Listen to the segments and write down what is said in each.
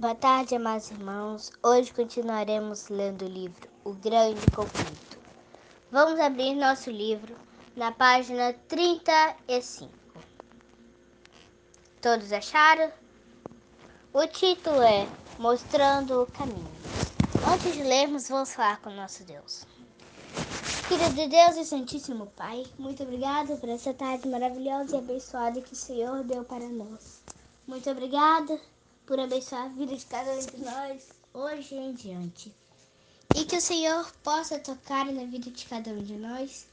Boa tarde, amados irmãos. Hoje continuaremos lendo o livro O Grande Conflito. Vamos abrir nosso livro na página 35. Todos acharam? O título é Mostrando o Caminho. Antes de lermos, vamos falar com nosso Deus. De Deus e Santíssimo Pai, muito obrigado por essa tarde maravilhosa e abençoada que o Senhor deu para nós. Muito obrigada por abençoar a vida de cada um de nós, hoje em diante. E que o Senhor possa tocar na vida de cada um de nós,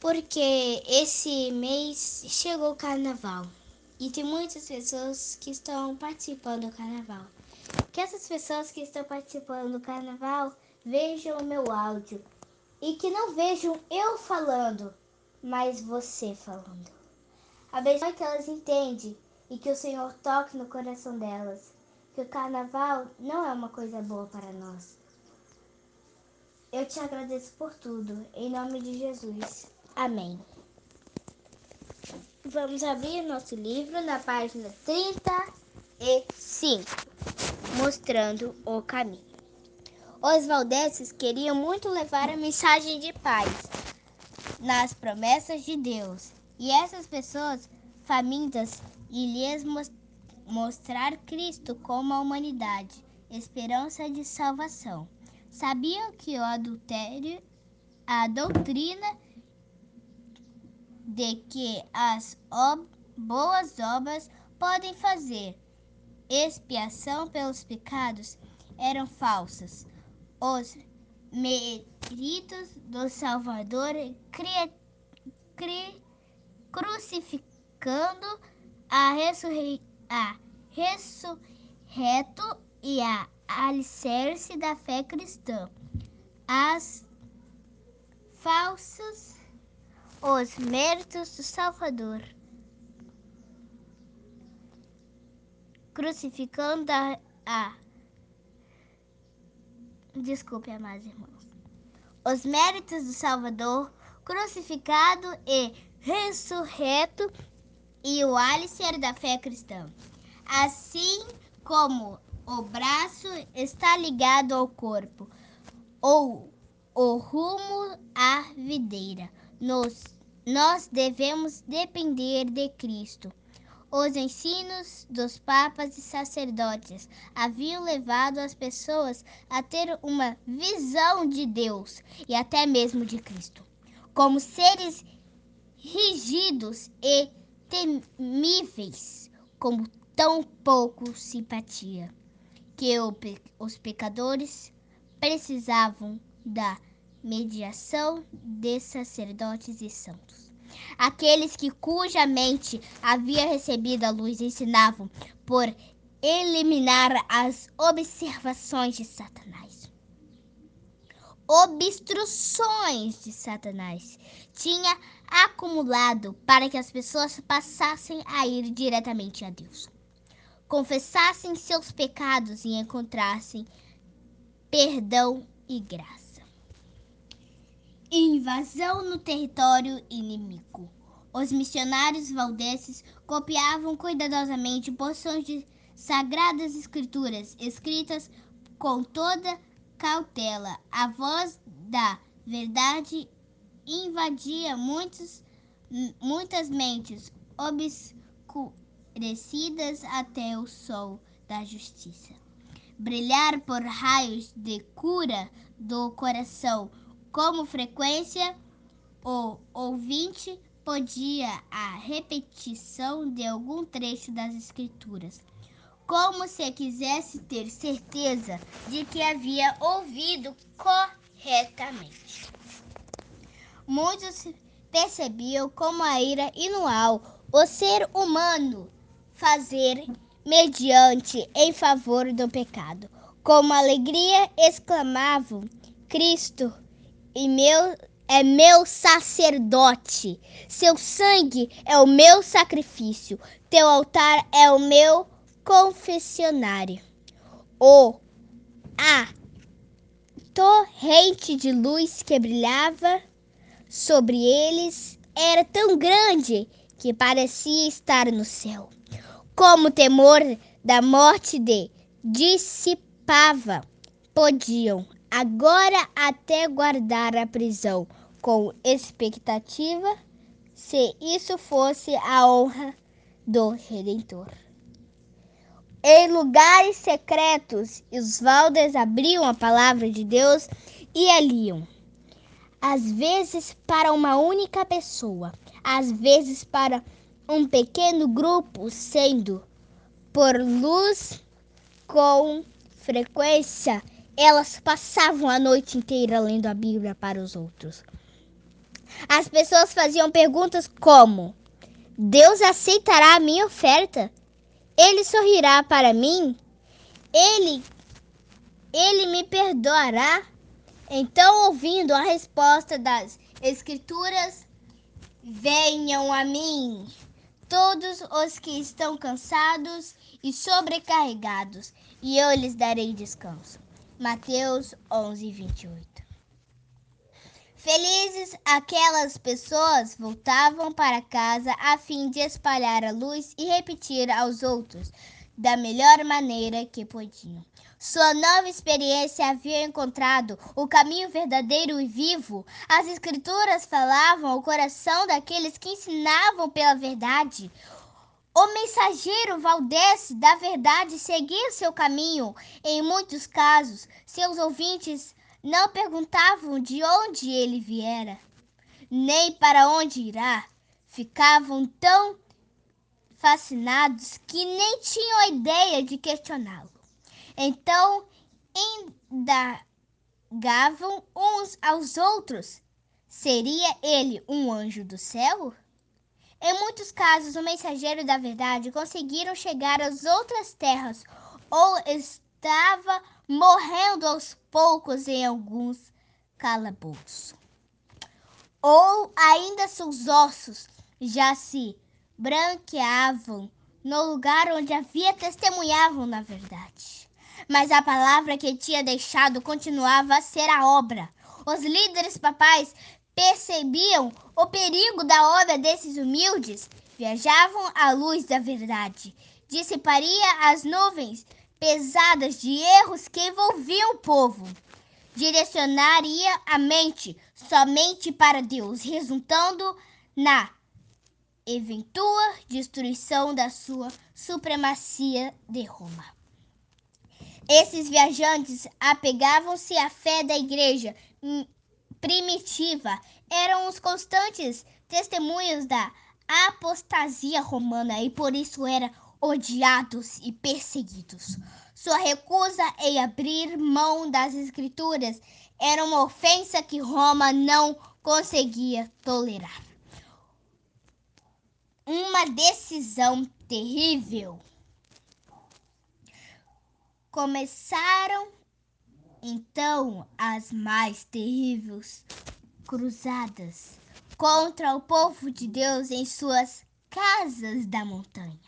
porque esse mês chegou o carnaval e tem muitas pessoas que estão participando do carnaval. Que essas pessoas que estão participando do carnaval vejam o meu áudio e que não vejam eu falando, mas você falando. Abençoe que elas entendem e que o Senhor toque no coração delas, que o carnaval não é uma coisa boa para nós. Eu te agradeço por tudo, em nome de Jesus. Amém. Vamos abrir nosso livro na página 35, mostrando o caminho. Os valdenses queriam muito levar a mensagem de paz nas promessas de Deus, e essas pessoas famintas e lhes mostrar Cristo como a humanidade, esperança de salvação. Sabiam que o adultério, a doutrina de que as ob boas obras podem fazer expiação pelos pecados eram falsas. Os méritos do Salvador crucificando a, ressurrei a ressurreto e a alicerce da fé cristã. As falsas, os méritos do Salvador. Crucificando a, a Desculpe, amados irmãos. Os méritos do Salvador, crucificado e ressurreto e o alicerce da fé cristã. Assim como o braço está ligado ao corpo, ou o rumo à videira, nós, nós devemos depender de Cristo. Os ensinos dos papas e sacerdotes haviam levado as pessoas a ter uma visão de Deus e até mesmo de Cristo, como seres rígidos e temíveis como tão pouco simpatia, que os pecadores precisavam da mediação de sacerdotes e santos. Aqueles que cuja mente havia recebido a luz ensinavam por eliminar as observações de Satanás. Obstruções de Satanás. Tinha acumulado para que as pessoas passassem a ir diretamente a Deus, confessassem seus pecados e encontrassem perdão e graça. Invasão no território inimigo. Os missionários valdenses copiavam cuidadosamente porções de sagradas escrituras escritas com toda cautela. A voz da verdade invadia muitos, muitas mentes obscurecidas até o sol da justiça. Brilhar por raios de cura do coração, como frequência o ouvinte podia a repetição de algum trecho das Escrituras, como se quisesse ter certeza de que havia ouvido corretamente. Muitos percebiam como a ira inual o ser humano fazer mediante em favor do pecado. Com alegria exclamavam: Cristo e meu é meu sacerdote. Seu sangue é o meu sacrifício. Teu altar é o meu confessionário. O a torrente de luz que brilhava sobre eles era tão grande que parecia estar no céu. Como o temor da morte de dissipava, podiam agora até guardar a prisão com expectativa, se isso fosse a honra do Redentor. Em lugares secretos, os valdes abriam a palavra de Deus e a liam. Às vezes para uma única pessoa, às vezes para um pequeno grupo, sendo por luz com frequência, elas passavam a noite inteira lendo a Bíblia para os outros. As pessoas faziam perguntas como: Deus aceitará a minha oferta? Ele sorrirá para mim? Ele ele me perdoará? Então, ouvindo a resposta das Escrituras, venham a mim, todos os que estão cansados e sobrecarregados, e eu lhes darei descanso. Mateus 11, 28. Felizes, aquelas pessoas voltavam para casa a fim de espalhar a luz e repetir aos outros da melhor maneira que podiam. Sua nova experiência havia encontrado o caminho verdadeiro e vivo. As Escrituras falavam ao coração daqueles que ensinavam pela verdade. O mensageiro Valdez da verdade seguia seu caminho. Em muitos casos, seus ouvintes não perguntavam de onde ele viera, nem para onde irá. Ficavam tão fascinados que nem tinham ideia de questioná-lo. Então indagavam uns aos outros: seria ele um anjo do céu? Em muitos casos, o mensageiro da verdade conseguiram chegar às outras terras ou estava morrendo aos poucos em alguns calabouços. Ou ainda seus ossos já se branqueavam no lugar onde havia testemunhavam na verdade. Mas a palavra que tinha deixado continuava a ser a obra. Os líderes papais percebiam o perigo da obra desses humildes, viajavam à luz da verdade, dissiparia as nuvens pesadas de erros que envolviam o povo. Direcionaria a mente somente para Deus, resultando na eventual destruição da sua supremacia de Roma. Esses viajantes apegavam-se à fé da igreja primitiva, eram os constantes testemunhos da apostasia romana e por isso eram odiados e perseguidos. Sua recusa em abrir mão das escrituras era uma ofensa que Roma não conseguia tolerar. Uma decisão terrível. Começaram então as mais terríveis cruzadas contra o povo de Deus em suas casas da montanha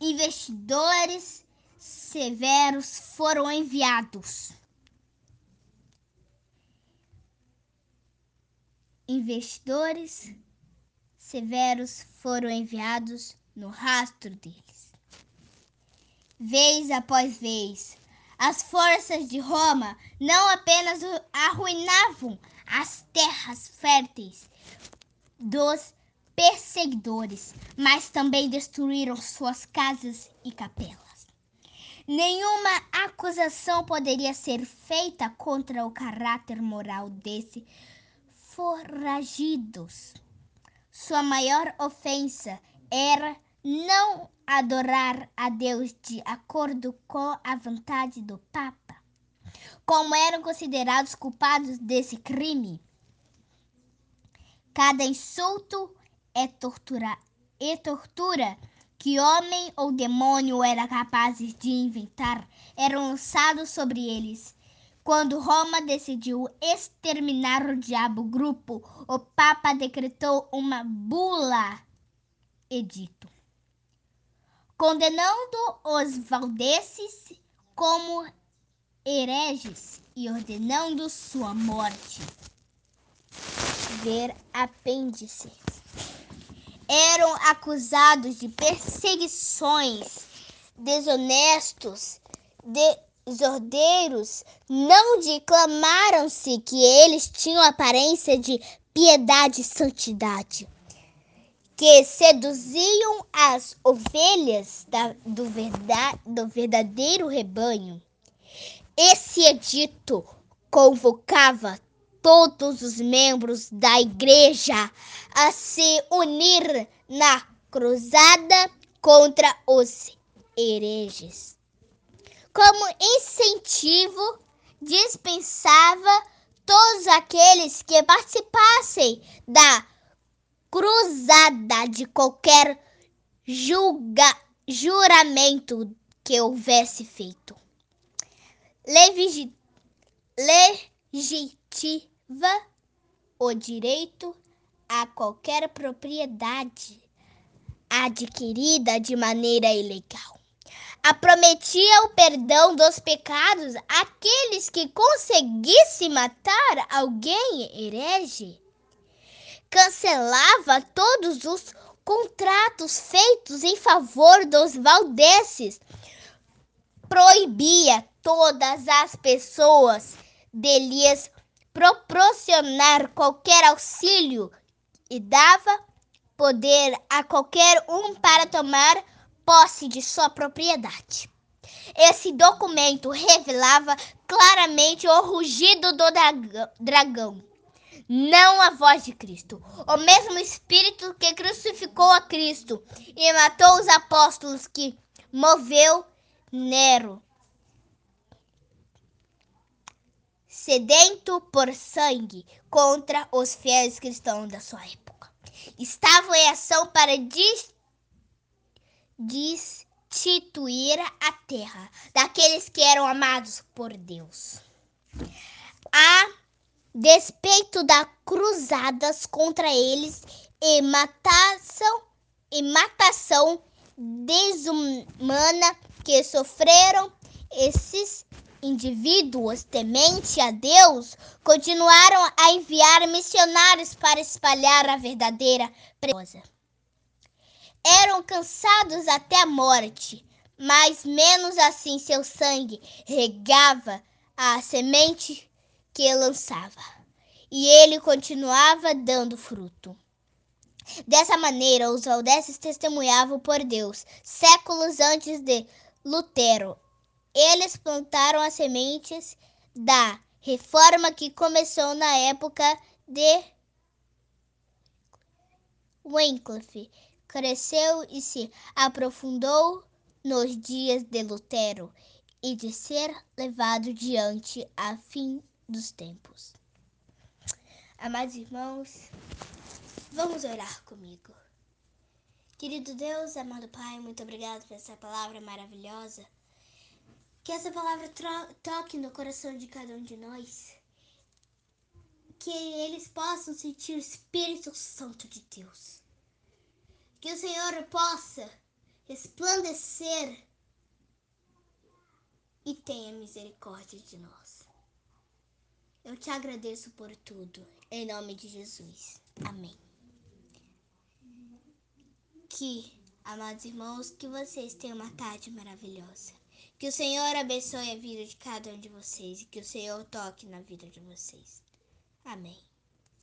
investidores severos foram enviados. Investidores severos foram enviados no rastro deles. Vez após vez, as forças de Roma não apenas arruinavam as terras férteis dos perseguidores, mas também destruíram suas casas e capelas. Nenhuma acusação poderia ser feita contra o caráter moral desses foragidos. Sua maior ofensa era não adorar a Deus de acordo com a vontade do Papa. Como eram considerados culpados desse crime? Cada insulto é tortura, e tortura que homem ou demônio era capazes de inventar eram lançados sobre eles. Quando Roma decidiu exterminar o diabo grupo, o Papa decretou uma bula edito, condenando os valdeses como hereges e ordenando sua morte. Ver apêndice eram acusados de perseguições, desonestos desordeiros não declamaram-se que eles tinham aparência de piedade e santidade, que seduziam as ovelhas da, do, do verdadeiro rebanho. Esse edito convocava todos os membros da igreja a se unir na cruzada contra os hereges. Como incentivo, dispensava todos aqueles que participassem da cruzada de qualquer julga, juramento que houvesse feito. Legitima o direito a qualquer propriedade adquirida de maneira ilegal. A prometia o perdão dos pecados àqueles que conseguissem matar alguém herege. Cancelava todos os contratos feitos em favor dos valdeses. Proibia todas as pessoas de lhes proporcionar qualquer auxílio e dava poder a qualquer um para tomar posse de sua propriedade. Esse documento revelava claramente o rugido do dragão, não a voz de Cristo. O mesmo Espírito que crucificou a Cristo e matou os apóstolos que moveu Nero sedento por sangue contra os fiéis cristãos da sua época. Estavam em ação para destituir a terra daqueles que eram amados por Deus. A despeito das cruzadas contra eles e matação e matação desumana que sofreram esses indivíduos temente a Deus continuaram a enviar missionários para espalhar a verdadeira pregosa. Eram cansados até a morte, mas menos assim seu sangue regava a semente que lançava, e ele continuava dando fruto. Dessa maneira, os valdeses testemunhavam por Deus, séculos antes de Lutero eles plantaram as sementes da reforma que começou na época de Wycliffe. Cresceu e se aprofundou nos dias de Lutero e de ser levado diante a fim dos tempos. Amados irmãos, vamos orar comigo. Querido Deus, amado Pai, muito obrigado por essa palavra maravilhosa. Que essa palavra toque no coração de cada um de nós. Que eles possam sentir o Espírito Santo de Deus. Que o Senhor possa resplandecer e tenha misericórdia de nós. Eu te agradeço por tudo, em nome de Jesus. Amém. Que, amados irmãos, que vocês tenham uma tarde maravilhosa. Que o Senhor abençoe a vida de cada um de vocês e que o Senhor toque na vida de vocês. Amém.